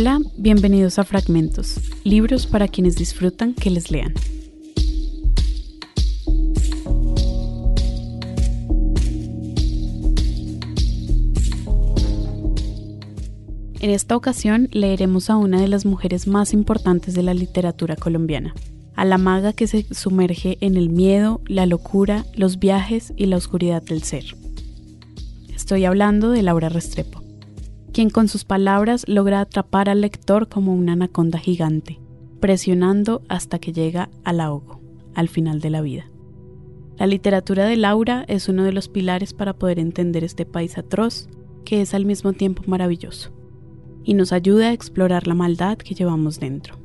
Hola, bienvenidos a Fragmentos, libros para quienes disfrutan que les lean. En esta ocasión leeremos a una de las mujeres más importantes de la literatura colombiana, a la maga que se sumerge en el miedo, la locura, los viajes y la oscuridad del ser. Estoy hablando de Laura Restrepo, quien con sus palabras logra atrapar al lector como una anaconda gigante, presionando hasta que llega al ahogo, al final de la vida. La literatura de Laura es uno de los pilares para poder entender este país atroz, que es al mismo tiempo maravilloso, y nos ayuda a explorar la maldad que llevamos dentro.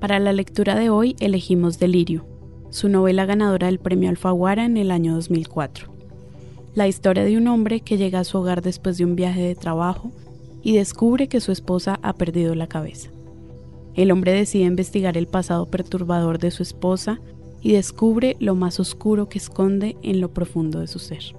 Para la lectura de hoy elegimos Delirio, su novela ganadora del premio Alfaguara en el año 2004. La historia de un hombre que llega a su hogar después de un viaje de trabajo y descubre que su esposa ha perdido la cabeza. El hombre decide investigar el pasado perturbador de su esposa y descubre lo más oscuro que esconde en lo profundo de su ser.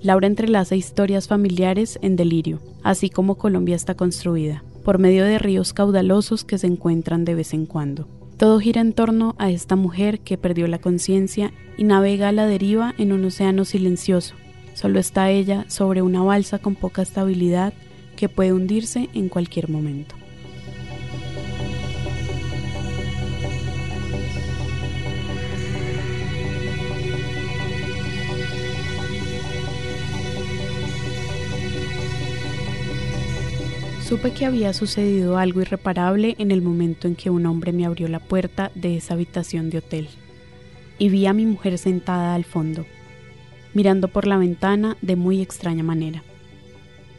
Laura entrelaza historias familiares en delirio, así como Colombia está construida, por medio de ríos caudalosos que se encuentran de vez en cuando. Todo gira en torno a esta mujer que perdió la conciencia y navega a la deriva en un océano silencioso. Solo está ella sobre una balsa con poca estabilidad que puede hundirse en cualquier momento. Supe que había sucedido algo irreparable en el momento en que un hombre me abrió la puerta de esa habitación de hotel y vi a mi mujer sentada al fondo, mirando por la ventana de muy extraña manera.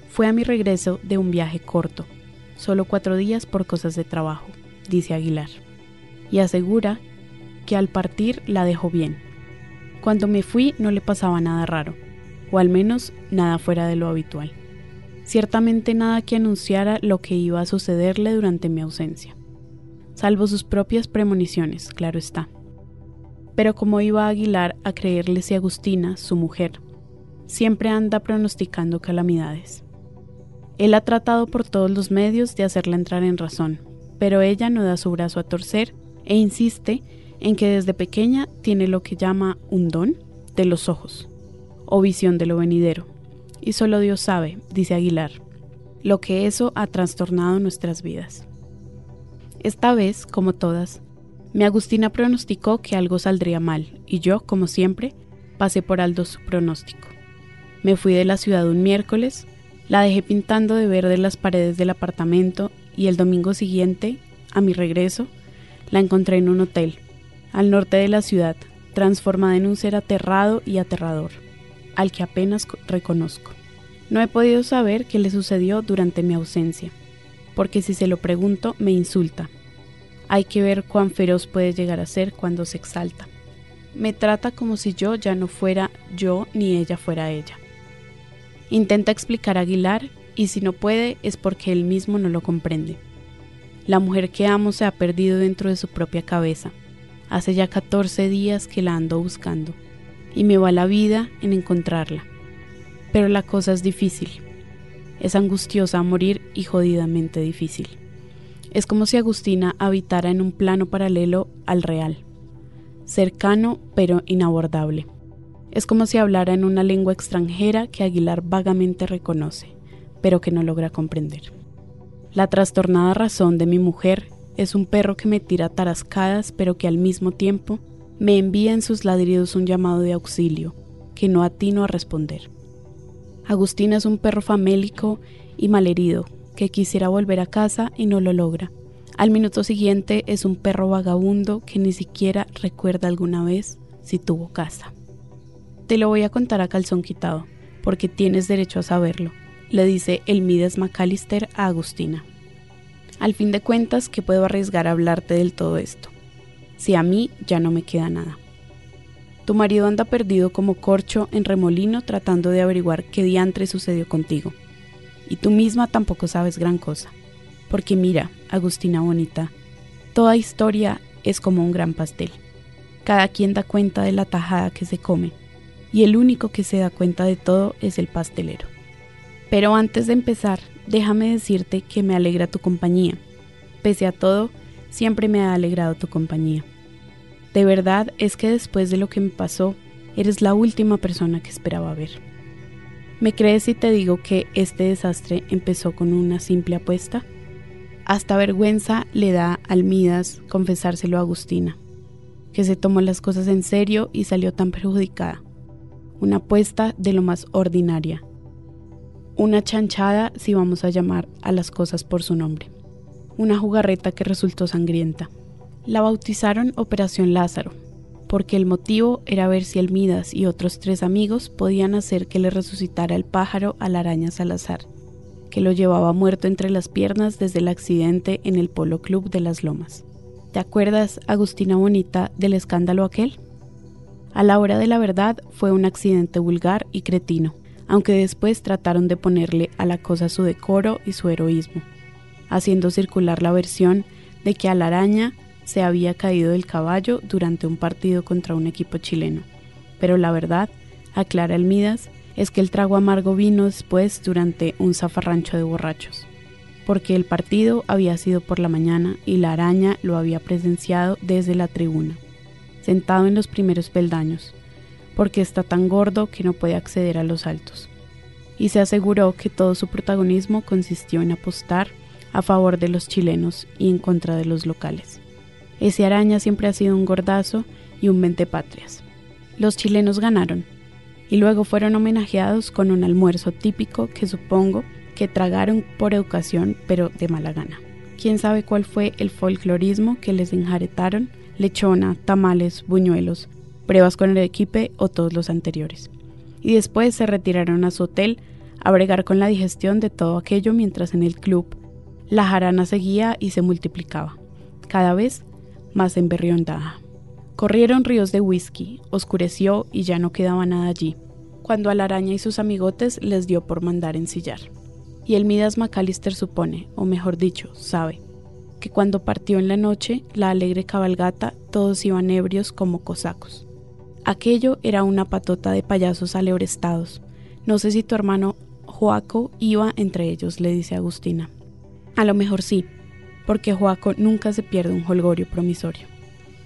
Fue a mi regreso de un viaje corto, solo cuatro días por cosas de trabajo, dice Aguilar, y asegura que al partir la dejó bien. Cuando me fui no le pasaba nada raro, o al menos nada fuera de lo habitual ciertamente nada que anunciara lo que iba a sucederle durante mi ausencia, salvo sus propias premoniciones, claro está. Pero como iba Aguilar a creerle si Agustina, su mujer, siempre anda pronosticando calamidades. Él ha tratado por todos los medios de hacerla entrar en razón, pero ella no da su brazo a torcer e insiste en que desde pequeña tiene lo que llama un don de los ojos, o visión de lo venidero, y solo Dios sabe, dice Aguilar, lo que eso ha trastornado nuestras vidas. Esta vez, como todas, mi Agustina pronosticó que algo saldría mal y yo, como siempre, pasé por alto su pronóstico. Me fui de la ciudad un miércoles, la dejé pintando de verde las paredes del apartamento y el domingo siguiente, a mi regreso, la encontré en un hotel, al norte de la ciudad, transformada en un ser aterrado y aterrador al que apenas reconozco. No he podido saber qué le sucedió durante mi ausencia, porque si se lo pregunto me insulta. Hay que ver cuán feroz puede llegar a ser cuando se exalta. Me trata como si yo ya no fuera yo ni ella fuera ella. Intenta explicar a Aguilar y si no puede es porque él mismo no lo comprende. La mujer que amo se ha perdido dentro de su propia cabeza. Hace ya 14 días que la ando buscando y me va la vida en encontrarla. Pero la cosa es difícil. Es angustiosa morir y jodidamente difícil. Es como si Agustina habitara en un plano paralelo al real, cercano pero inabordable. Es como si hablara en una lengua extranjera que Aguilar vagamente reconoce, pero que no logra comprender. La trastornada razón de mi mujer es un perro que me tira tarascadas, pero que al mismo tiempo me envía en sus ladridos un llamado de auxilio, que no atino a responder. Agustina es un perro famélico y malherido, que quisiera volver a casa y no lo logra. Al minuto siguiente es un perro vagabundo que ni siquiera recuerda alguna vez si tuvo casa. Te lo voy a contar a calzón quitado, porque tienes derecho a saberlo, le dice Elmides McAllister a Agustina. Al fin de cuentas, ¿qué puedo arriesgar a hablarte del todo esto? si a mí ya no me queda nada. Tu marido anda perdido como corcho en remolino tratando de averiguar qué diantre sucedió contigo. Y tú misma tampoco sabes gran cosa. Porque mira, Agustina bonita, toda historia es como un gran pastel. Cada quien da cuenta de la tajada que se come, y el único que se da cuenta de todo es el pastelero. Pero antes de empezar, déjame decirte que me alegra tu compañía. Pese a todo, siempre me ha alegrado tu compañía. De verdad es que después de lo que me pasó, eres la última persona que esperaba ver. ¿Me crees si te digo que este desastre empezó con una simple apuesta? Hasta vergüenza le da al Midas confesárselo a Agustina, que se tomó las cosas en serio y salió tan perjudicada. Una apuesta de lo más ordinaria. Una chanchada si vamos a llamar a las cosas por su nombre. Una jugarreta que resultó sangrienta. La bautizaron Operación Lázaro, porque el motivo era ver si el Midas y otros tres amigos podían hacer que le resucitara el pájaro a la araña Salazar, que lo llevaba muerto entre las piernas desde el accidente en el Polo Club de las Lomas. ¿Te acuerdas, Agustina Bonita, del escándalo aquel? A la hora de la verdad fue un accidente vulgar y cretino, aunque después trataron de ponerle a la cosa su decoro y su heroísmo, haciendo circular la versión de que a la araña se había caído del caballo durante un partido contra un equipo chileno. Pero la verdad, aclara el Midas, es que el trago amargo vino después durante un zafarrancho de borrachos, porque el partido había sido por la mañana y la araña lo había presenciado desde la tribuna, sentado en los primeros peldaños, porque está tan gordo que no puede acceder a los altos. Y se aseguró que todo su protagonismo consistió en apostar a favor de los chilenos y en contra de los locales. Ese araña siempre ha sido un gordazo y un patrias. Los chilenos ganaron, y luego fueron homenajeados con un almuerzo típico que supongo que tragaron por educación pero de mala gana. Quién sabe cuál fue el folclorismo que les enjaretaron, lechona, tamales, buñuelos, pruebas con el equipe o todos los anteriores. Y después se retiraron a su hotel a bregar con la digestión de todo aquello mientras en el club la jarana seguía y se multiplicaba, cada vez más emberrionada. Corrieron ríos de whisky, oscureció y ya no quedaba nada allí, cuando a la araña y sus amigotes les dio por mandar ensillar. Y el Midas McAllister supone, o mejor dicho, sabe, que cuando partió en la noche la alegre cabalgata todos iban ebrios como cosacos. Aquello era una patota de payasos aleorestados. No sé si tu hermano Joaco iba entre ellos, le dice Agustina. A lo mejor sí, porque Joaco nunca se pierde un holgorio promisorio.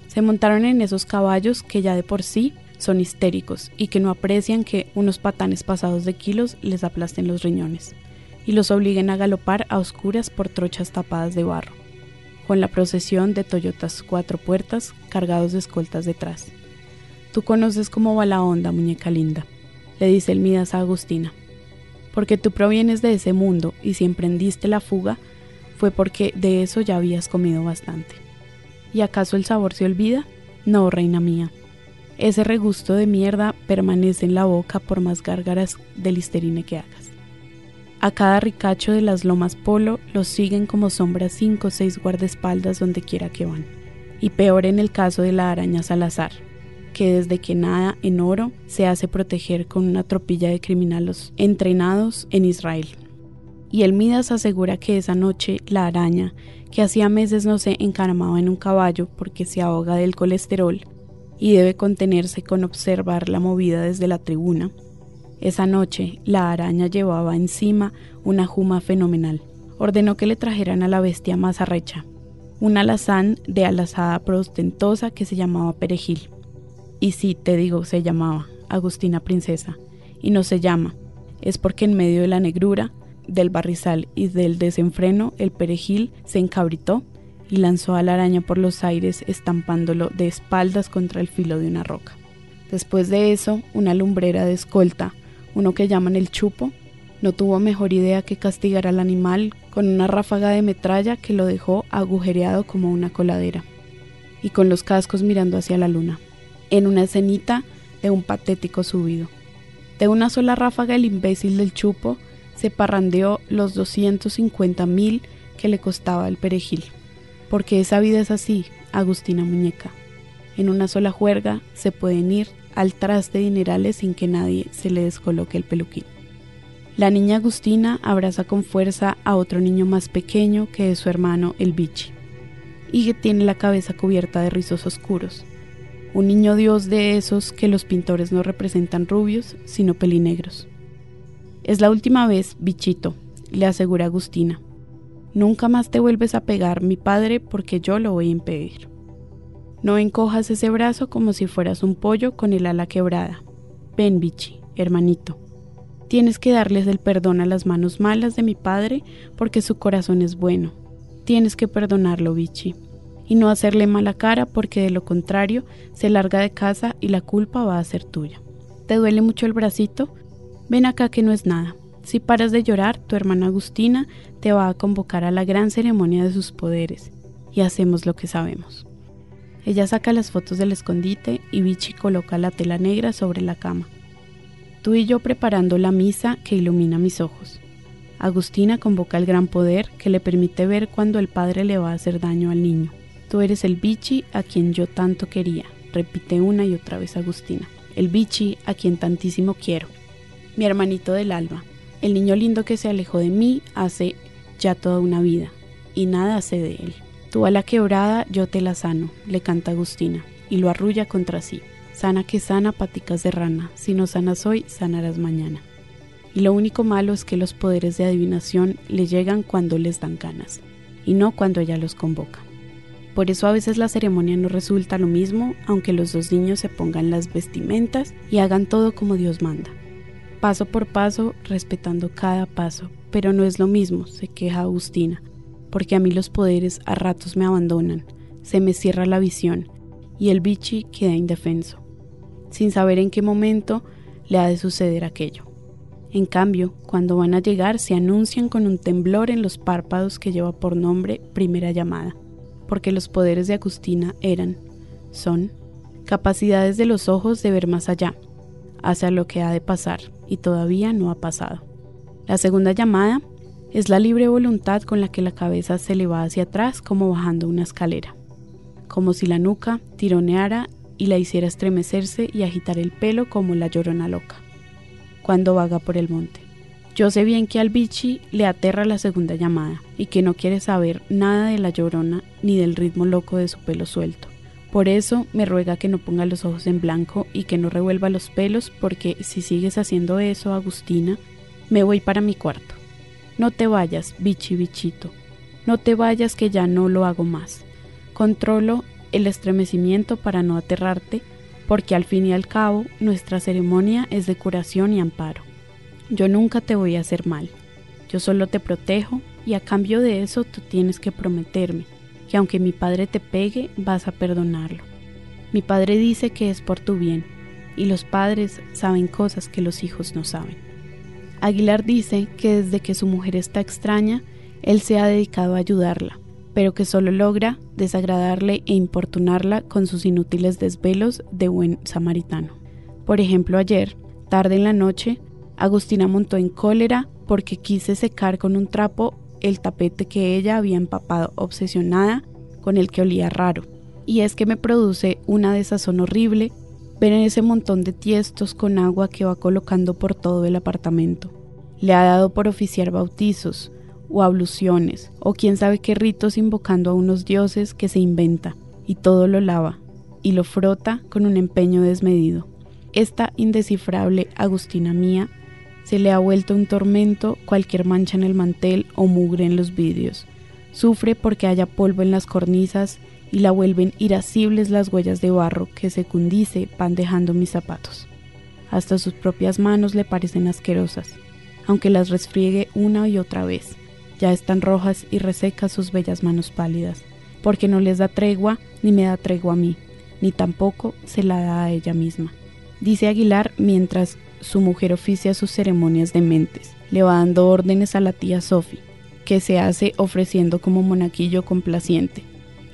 Se montaron en esos caballos que ya de por sí son histéricos y que no aprecian que unos patanes pasados de kilos les aplasten los riñones y los obliguen a galopar a oscuras por trochas tapadas de barro, con la procesión de Toyotas cuatro puertas cargados de escoltas detrás. Tú conoces cómo va la onda, muñeca linda, le dice el Midas a Agustina, porque tú provienes de ese mundo y si emprendiste la fuga fue porque de eso ya habías comido bastante. ¿Y acaso el sabor se olvida? No, reina mía. Ese regusto de mierda permanece en la boca por más gárgaras de listerine que hagas. A cada ricacho de las lomas polo los siguen como sombras cinco o seis guardaespaldas donde quiera que van. Y peor en el caso de la araña Salazar, que desde que nada en oro se hace proteger con una tropilla de criminales entrenados en Israel. Y el Midas asegura que esa noche la araña que hacía meses no se encaramaba en un caballo porque se ahoga del colesterol y debe contenerse con observar la movida desde la tribuna. Esa noche la araña llevaba encima una juma fenomenal. Ordenó que le trajeran a la bestia más arrecha, un alazán de alazada prostentosa que se llamaba Perejil. Y sí, te digo, se llamaba Agustina Princesa, y no se llama, es porque en medio de la negrura del barrizal y del desenfreno, el perejil se encabritó y lanzó a la araña por los aires, estampándolo de espaldas contra el filo de una roca. Después de eso, una lumbrera de escolta, uno que llaman el chupo, no tuvo mejor idea que castigar al animal con una ráfaga de metralla que lo dejó agujereado como una coladera, y con los cascos mirando hacia la luna, en una escenita de un patético subido. De una sola ráfaga el imbécil del chupo se parrandeó los 250 mil que le costaba el perejil. Porque esa vida es así, Agustina Muñeca. En una sola juerga se pueden ir al traste dinerales sin que nadie se le descoloque el peluquín. La niña Agustina abraza con fuerza a otro niño más pequeño que es su hermano el bichi, y que tiene la cabeza cubierta de rizos oscuros. Un niño dios de esos que los pintores no representan rubios, sino pelinegros. Es la última vez, bichito, le asegura Agustina. Nunca más te vuelves a pegar, mi padre, porque yo lo voy a impedir. No encojas ese brazo como si fueras un pollo con el ala quebrada. Ven, bichi, hermanito. Tienes que darles el perdón a las manos malas de mi padre porque su corazón es bueno. Tienes que perdonarlo, bichi. Y no hacerle mala cara porque de lo contrario se larga de casa y la culpa va a ser tuya. ¿Te duele mucho el bracito? Ven acá que no es nada. Si paras de llorar, tu hermana Agustina te va a convocar a la gran ceremonia de sus poderes. Y hacemos lo que sabemos. Ella saca las fotos del escondite y Vichy coloca la tela negra sobre la cama. Tú y yo preparando la misa que ilumina mis ojos. Agustina convoca el gran poder que le permite ver cuando el padre le va a hacer daño al niño. Tú eres el Vichy a quien yo tanto quería, repite una y otra vez Agustina. El Vichy a quien tantísimo quiero. Mi hermanito del alma, el niño lindo que se alejó de mí hace ya toda una vida, y nada sé de él. Tú a la quebrada yo te la sano, le canta Agustina, y lo arrulla contra sí. Sana que sana, paticas de rana, si no sanas hoy, sanarás mañana. Y lo único malo es que los poderes de adivinación le llegan cuando les dan ganas, y no cuando ella los convoca. Por eso a veces la ceremonia no resulta lo mismo, aunque los dos niños se pongan las vestimentas y hagan todo como Dios manda. Paso por paso, respetando cada paso, pero no es lo mismo, se queja Agustina, porque a mí los poderes a ratos me abandonan, se me cierra la visión y el bichi queda indefenso, sin saber en qué momento le ha de suceder aquello. En cambio, cuando van a llegar se anuncian con un temblor en los párpados que lleva por nombre primera llamada, porque los poderes de Agustina eran, son, capacidades de los ojos de ver más allá, hacia lo que ha de pasar y todavía no ha pasado. La segunda llamada es la libre voluntad con la que la cabeza se le va hacia atrás como bajando una escalera, como si la nuca tironeara y la hiciera estremecerse y agitar el pelo como la llorona loca, cuando vaga por el monte. Yo sé bien que al bichi le aterra la segunda llamada y que no quiere saber nada de la llorona ni del ritmo loco de su pelo suelto. Por eso me ruega que no ponga los ojos en blanco y que no revuelva los pelos porque si sigues haciendo eso, Agustina, me voy para mi cuarto. No te vayas, bichi bichito. No te vayas que ya no lo hago más. Controlo el estremecimiento para no aterrarte, porque al fin y al cabo nuestra ceremonia es de curación y amparo. Yo nunca te voy a hacer mal. Yo solo te protejo y a cambio de eso tú tienes que prometerme que aunque mi padre te pegue, vas a perdonarlo. Mi padre dice que es por tu bien, y los padres saben cosas que los hijos no saben. Aguilar dice que desde que su mujer está extraña, él se ha dedicado a ayudarla, pero que solo logra desagradarle e importunarla con sus inútiles desvelos de buen samaritano. Por ejemplo, ayer, tarde en la noche, Agustina montó en cólera porque quise secar con un trapo el tapete que ella había empapado obsesionada con el que olía raro. Y es que me produce una desazón horrible ver en ese montón de tiestos con agua que va colocando por todo el apartamento. Le ha dado por oficiar bautizos o abluciones o quién sabe qué ritos invocando a unos dioses que se inventa y todo lo lava y lo frota con un empeño desmedido. Esta indescifrable Agustina mía se le ha vuelto un tormento cualquier mancha en el mantel o mugre en los vidrios. Sufre porque haya polvo en las cornisas y la vuelven irascibles las huellas de barro que secundice van dejando mis zapatos. Hasta sus propias manos le parecen asquerosas, aunque las resfriegue una y otra vez. Ya están rojas y resecas sus bellas manos pálidas, porque no les da tregua ni me da tregua a mí, ni tampoco se la da a ella misma. Dice Aguilar mientras su mujer oficia sus ceremonias de mentes. Le va dando órdenes a la tía Sophie, que se hace ofreciendo como monaquillo complaciente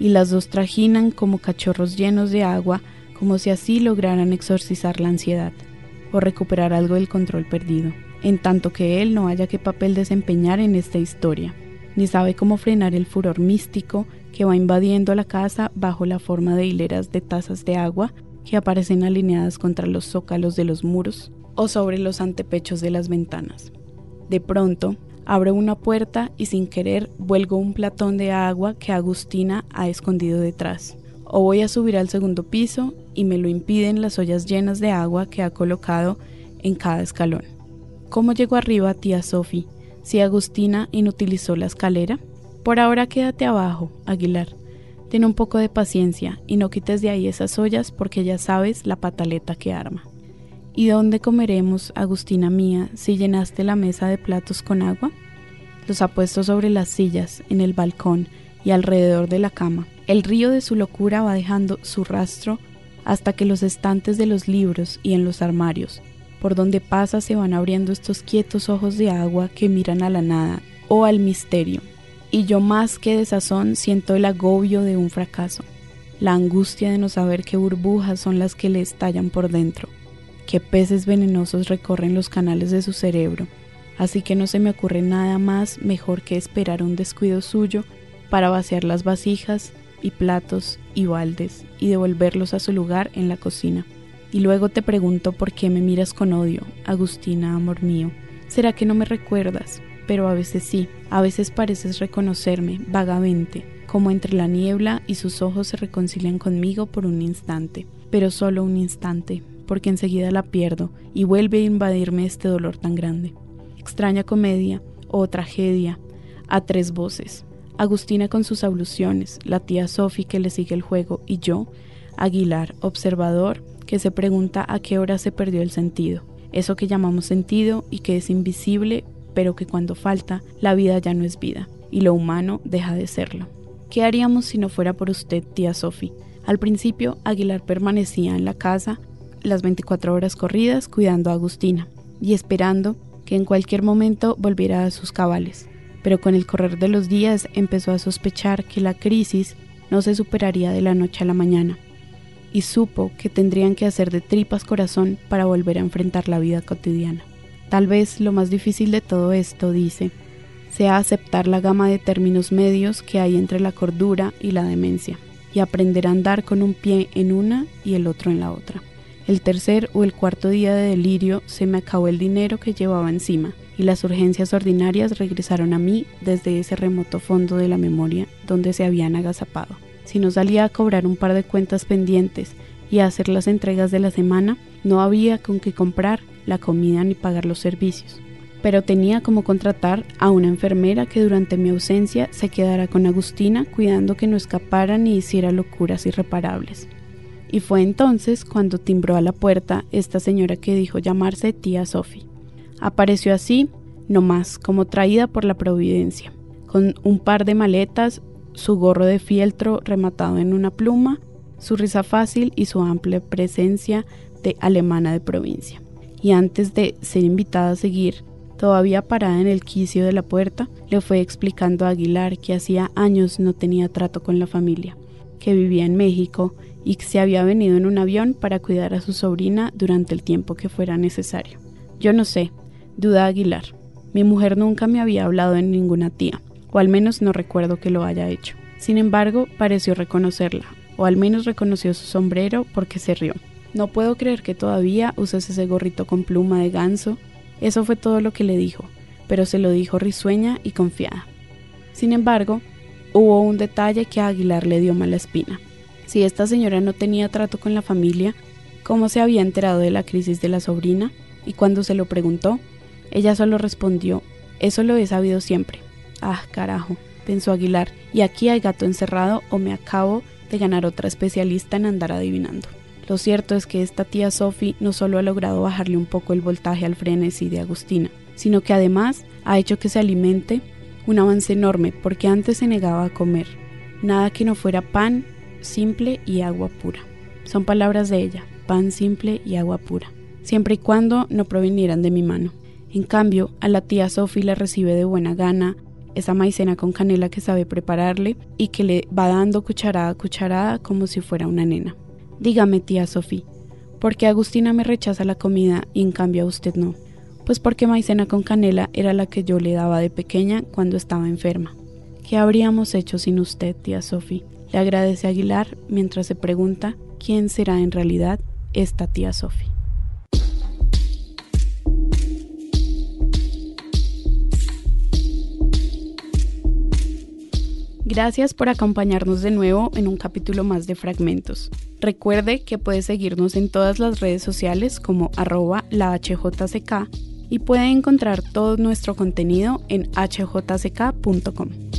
y las dos trajinan como cachorros llenos de agua, como si así lograran exorcizar la ansiedad o recuperar algo del control perdido, en tanto que él no haya qué papel desempeñar en esta historia, ni sabe cómo frenar el furor místico que va invadiendo la casa bajo la forma de hileras de tazas de agua que aparecen alineadas contra los zócalos de los muros o sobre los antepechos de las ventanas. De pronto, Abro una puerta y sin querer vuelgo un platón de agua que Agustina ha escondido detrás. O voy a subir al segundo piso y me lo impiden las ollas llenas de agua que ha colocado en cada escalón. ¿Cómo llego arriba, tía Sophie? si Agustina inutilizó la escalera. Por ahora quédate abajo, Aguilar. Ten un poco de paciencia y no quites de ahí esas ollas porque ya sabes la pataleta que arma. ¿Y dónde comeremos, Agustina mía, si llenaste la mesa de platos con agua? Los ha puesto sobre las sillas, en el balcón y alrededor de la cama. El río de su locura va dejando su rastro hasta que los estantes de los libros y en los armarios, por donde pasa se van abriendo estos quietos ojos de agua que miran a la nada o al misterio. Y yo más que de sazón siento el agobio de un fracaso, la angustia de no saber qué burbujas son las que le estallan por dentro qué peces venenosos recorren los canales de su cerebro, así que no se me ocurre nada más mejor que esperar un descuido suyo para vaciar las vasijas y platos y baldes y devolverlos a su lugar en la cocina. Y luego te pregunto por qué me miras con odio, Agustina, amor mío. ¿Será que no me recuerdas? Pero a veces sí, a veces pareces reconocerme vagamente, como entre la niebla y sus ojos se reconcilian conmigo por un instante, pero solo un instante, porque enseguida la pierdo y vuelve a invadirme este dolor tan grande. Extraña comedia o tragedia a tres voces. Agustina con sus abluciones, la tía Sophie que le sigue el juego y yo, Aguilar, observador, que se pregunta a qué hora se perdió el sentido. Eso que llamamos sentido y que es invisible, pero que cuando falta, la vida ya no es vida y lo humano deja de serlo. ¿Qué haríamos si no fuera por usted, tía Sophie? Al principio, Aguilar permanecía en la casa las 24 horas corridas cuidando a Agustina y esperando que en cualquier momento volviera a sus cabales. Pero con el correr de los días empezó a sospechar que la crisis no se superaría de la noche a la mañana y supo que tendrían que hacer de tripas corazón para volver a enfrentar la vida cotidiana. Tal vez lo más difícil de todo esto, dice, sea aceptar la gama de términos medios que hay entre la cordura y la demencia, y aprender a andar con un pie en una y el otro en la otra. El tercer o el cuarto día de delirio se me acabó el dinero que llevaba encima y las urgencias ordinarias regresaron a mí desde ese remoto fondo de la memoria donde se habían agazapado. Si no salía a cobrar un par de cuentas pendientes y a hacer las entregas de la semana, no había con qué comprar la comida ni pagar los servicios. Pero tenía como contratar a una enfermera que durante mi ausencia se quedara con Agustina cuidando que no escapara ni hiciera locuras irreparables. Y fue entonces cuando timbró a la puerta esta señora que dijo llamarse tía Sophie. Apareció así, no más, como traída por la providencia, con un par de maletas, su gorro de fieltro rematado en una pluma, su risa fácil y su amplia presencia de alemana de provincia. Y antes de ser invitada a seguir, todavía parada en el quicio de la puerta, le fue explicando a Aguilar que hacía años no tenía trato con la familia, que vivía en México y que se había venido en un avión para cuidar a su sobrina durante el tiempo que fuera necesario. Yo no sé, duda Aguilar. Mi mujer nunca me había hablado de ninguna tía, o al menos no recuerdo que lo haya hecho. Sin embargo, pareció reconocerla, o al menos reconoció su sombrero porque se rió. No puedo creer que todavía uses ese gorrito con pluma de ganso. Eso fue todo lo que le dijo, pero se lo dijo risueña y confiada. Sin embargo, hubo un detalle que a Aguilar le dio mala espina. Si esta señora no tenía trato con la familia, ¿cómo se había enterado de la crisis de la sobrina? Y cuando se lo preguntó, ella solo respondió, eso lo he sabido siempre. Ah, carajo, pensó Aguilar, y aquí hay gato encerrado o me acabo de ganar otra especialista en andar adivinando. Lo cierto es que esta tía Sophie no solo ha logrado bajarle un poco el voltaje al frenesí de Agustina, sino que además ha hecho que se alimente un avance enorme porque antes se negaba a comer. Nada que no fuera pan simple y agua pura. Son palabras de ella, pan simple y agua pura, siempre y cuando no provinieran de mi mano. En cambio, a la tía Sophie la recibe de buena gana esa maicena con canela que sabe prepararle y que le va dando cucharada a cucharada como si fuera una nena. Dígame, tía Sophie, ¿por qué Agustina me rechaza la comida y en cambio a usted no? Pues porque maicena con canela era la que yo le daba de pequeña cuando estaba enferma. ¿Qué habríamos hecho sin usted, tía Sophie? Le agradece Aguilar mientras se pregunta quién será en realidad esta tía Sophie. Gracias por acompañarnos de nuevo en un capítulo más de Fragmentos. Recuerde que puede seguirnos en todas las redes sociales como arroba la HJCK y puede encontrar todo nuestro contenido en hjck.com.